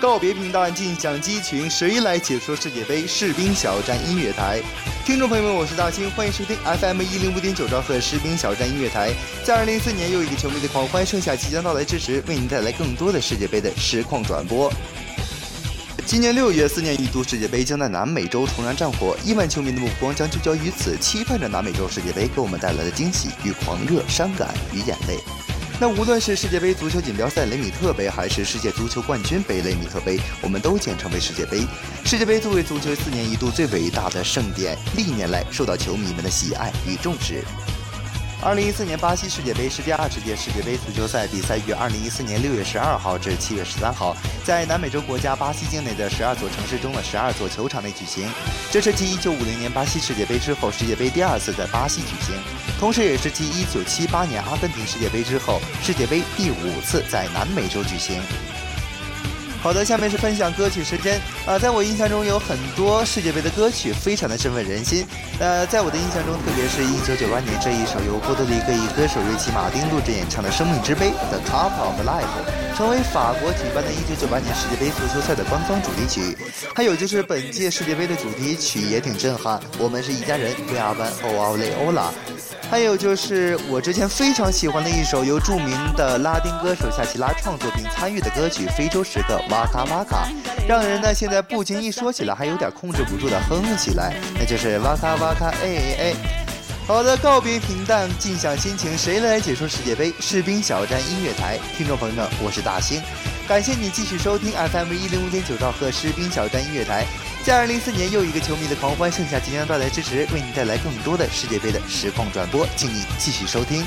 告别频道，尽享激情。谁来解说世界杯？士兵小站音乐台，听众朋友们，我是大兴，欢迎收听 FM 一零五点九兆赫士兵小站音乐台。在二零一四年又一个球迷的狂欢盛夏即将到来之时，为您带来更多的世界杯的实况转播。今年六月，四年一度世界杯将在南美洲重燃战火，亿万球迷的目光将聚焦于此，期盼着南美洲世界杯给我们带来的惊喜与狂热、伤感与眼泪。那无论是世界杯足球锦标赛雷米特杯，还是世界足球冠军杯雷米特杯，我们都简称为世界杯。世界杯作为足球四年一度最伟大的盛典，历年来受到球迷们的喜爱与重视。二零一四年巴西世界杯是第二十届世界杯足球赛，比赛于二零一四年六月十二号至七月十三号，在南美洲国家巴西境内的十二座城市中的十二座球场内举行。这是继一九五零年巴西世界杯之后，世界杯第二次在巴西举行，同时也是继一九七八年阿根廷世界杯之后，世界杯第五次在南美洲举行。好的，下面是分享歌曲时间。呃，在我印象中有很多世界杯的歌曲，非常的振奋人心。呃，在我的印象中，特别是一九九八年这一首由波多黎各裔歌手瑞奇·马丁录制演唱的《生命之杯》The Cup of Life，成为法国举办的一九九八年世界杯足球赛的官方主题曲。还有就是本届世界杯的主题曲也挺震撼，我们是一家人，We are one, o l o l a 还有就是我之前非常喜欢的一首由著名的拉丁歌手夏奇拉创作并参与的歌曲《非洲时刻》哇卡哇卡，让人呢现在不经意说起来还有点控制不住的哼了起来，那就是哇卡哇卡哎哎。好的，告别平淡，尽享心情，谁来解说世界杯？士兵小站音乐台，听众朋友们，我是大兴，感谢你继续收听 FM 一零五点九兆赫士兵小站音乐台。在二零一四年又一个球迷的狂欢盛夏即将到来之时，为你带来更多的世界杯的实况转播，请你继续收听。